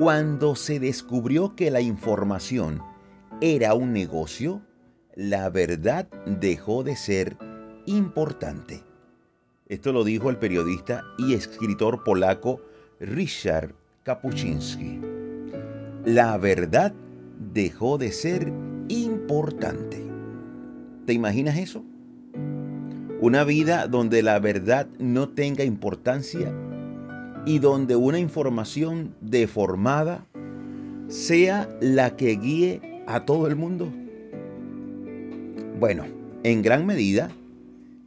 Cuando se descubrió que la información era un negocio, la verdad dejó de ser importante. Esto lo dijo el periodista y escritor polaco Richard Kapuczynski. La verdad dejó de ser importante. ¿Te imaginas eso? Una vida donde la verdad no tenga importancia y donde una información deformada sea la que guíe a todo el mundo. Bueno, en gran medida,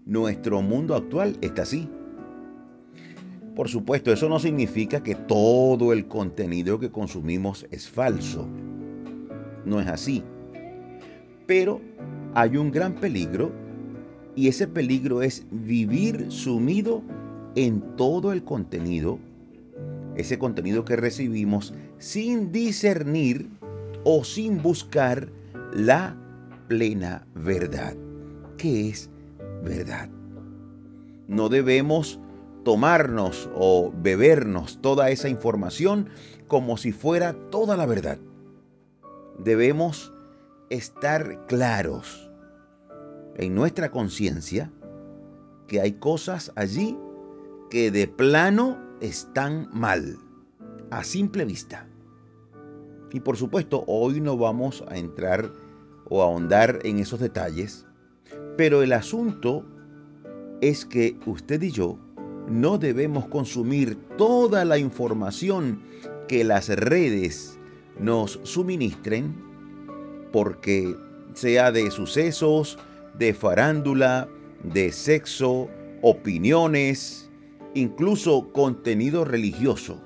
nuestro mundo actual está así. Por supuesto, eso no significa que todo el contenido que consumimos es falso. No es así. Pero hay un gran peligro y ese peligro es vivir sumido en todo el contenido, ese contenido que recibimos sin discernir o sin buscar la plena verdad. ¿Qué es verdad? No debemos tomarnos o bebernos toda esa información como si fuera toda la verdad. Debemos estar claros en nuestra conciencia que hay cosas allí que de plano están mal, a simple vista. Y por supuesto, hoy no vamos a entrar o a ahondar en esos detalles, pero el asunto es que usted y yo no debemos consumir toda la información que las redes nos suministren, porque sea de sucesos, de farándula, de sexo, opiniones, incluso contenido religioso.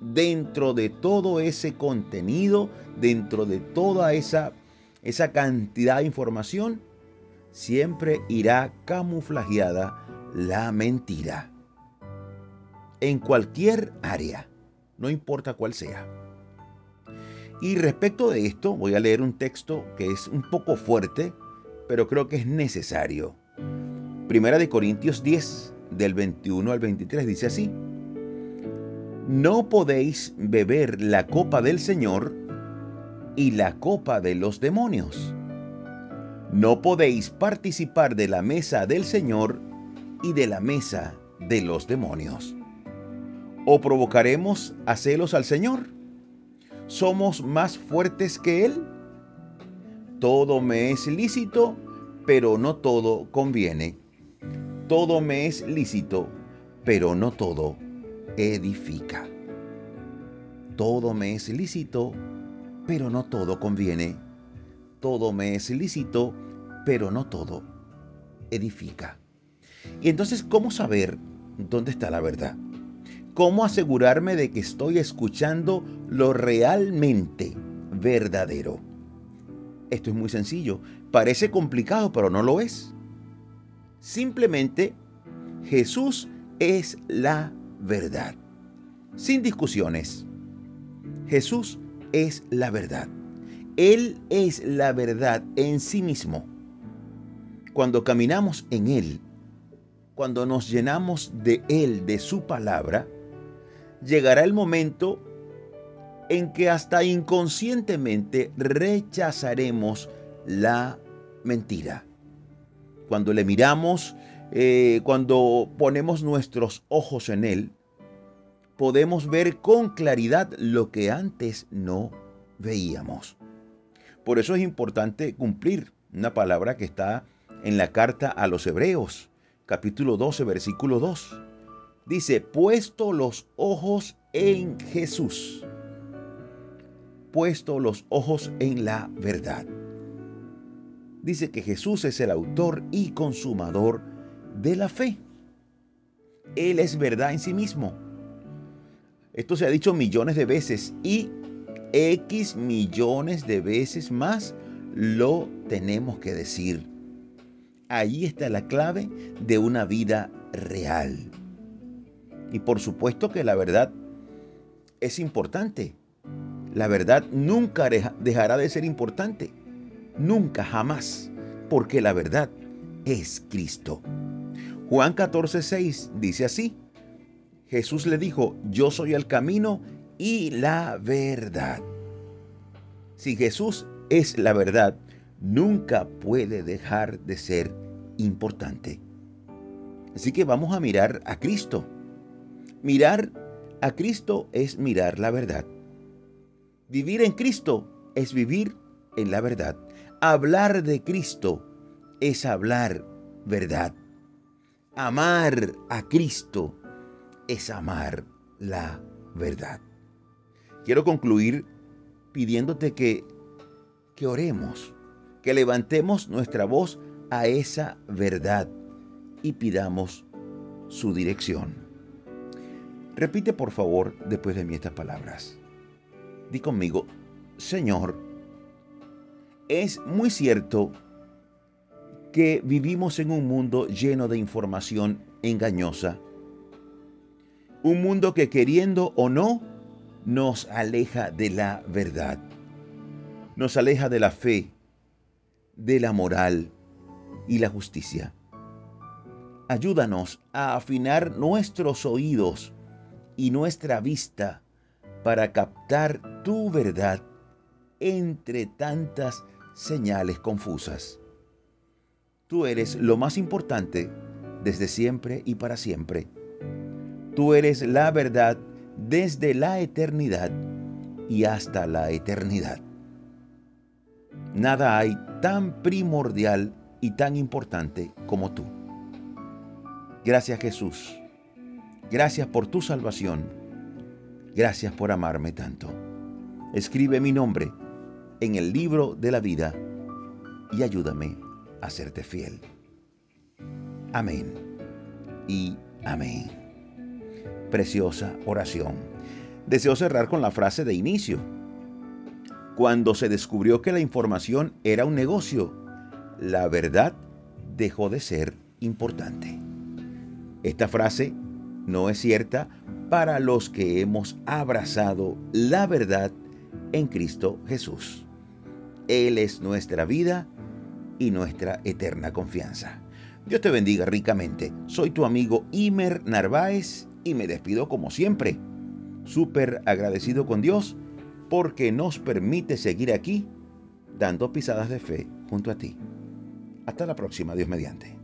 Dentro de todo ese contenido, dentro de toda esa, esa cantidad de información, siempre irá camuflajeada la mentira. En cualquier área, no importa cuál sea. Y respecto de esto, voy a leer un texto que es un poco fuerte, pero creo que es necesario. Primera de Corintios 10, del 21 al 23, dice así. No podéis beber la copa del Señor y la copa de los demonios. No podéis participar de la mesa del Señor y de la mesa de los demonios. ¿O provocaremos a celos al Señor? ¿Somos más fuertes que Él? Todo me es lícito, pero no todo conviene. Todo me es lícito, pero no todo edifica. Todo me es lícito, pero no todo conviene. Todo me es lícito, pero no todo edifica. Y entonces, ¿cómo saber dónde está la verdad? ¿Cómo asegurarme de que estoy escuchando lo realmente verdadero? Esto es muy sencillo. Parece complicado, pero no lo es. Simplemente Jesús es la verdad. Sin discusiones. Jesús es la verdad. Él es la verdad en sí mismo. Cuando caminamos en Él, cuando nos llenamos de Él, de su palabra, llegará el momento en que hasta inconscientemente rechazaremos la mentira. Cuando le miramos, eh, cuando ponemos nuestros ojos en Él, podemos ver con claridad lo que antes no veíamos. Por eso es importante cumplir una palabra que está en la carta a los Hebreos, capítulo 12, versículo 2. Dice, puesto los ojos en Jesús, puesto los ojos en la verdad. Dice que Jesús es el autor y consumador de la fe. Él es verdad en sí mismo. Esto se ha dicho millones de veces y X millones de veces más lo tenemos que decir. Ahí está la clave de una vida real. Y por supuesto que la verdad es importante. La verdad nunca dejará de ser importante. Nunca, jamás. Porque la verdad es Cristo. Juan 14:6 dice así. Jesús le dijo, yo soy el camino y la verdad. Si Jesús es la verdad, nunca puede dejar de ser importante. Así que vamos a mirar a Cristo. Mirar a Cristo es mirar la verdad. Vivir en Cristo es vivir en la verdad. Hablar de Cristo es hablar verdad. Amar a Cristo es amar la verdad. Quiero concluir pidiéndote que, que oremos, que levantemos nuestra voz a esa verdad y pidamos su dirección. Repite por favor después de mí estas palabras. Di conmigo, Señor, es muy cierto que vivimos en un mundo lleno de información engañosa. Un mundo que queriendo o no nos aleja de la verdad. Nos aleja de la fe, de la moral y la justicia. Ayúdanos a afinar nuestros oídos y nuestra vista para captar tu verdad entre tantas señales confusas. Tú eres lo más importante desde siempre y para siempre. Tú eres la verdad desde la eternidad y hasta la eternidad. Nada hay tan primordial y tan importante como tú. Gracias Jesús. Gracias por tu salvación. Gracias por amarme tanto. Escribe mi nombre en el libro de la vida y ayúdame a serte fiel. Amén y amén. Preciosa oración. Deseo cerrar con la frase de inicio. Cuando se descubrió que la información era un negocio, la verdad dejó de ser importante. Esta frase no es cierta para los que hemos abrazado la verdad en Cristo Jesús. Él es nuestra vida y nuestra eterna confianza. Dios te bendiga ricamente. Soy tu amigo Imer Narváez y me despido como siempre. Súper agradecido con Dios porque nos permite seguir aquí dando pisadas de fe junto a ti. Hasta la próxima, Dios mediante.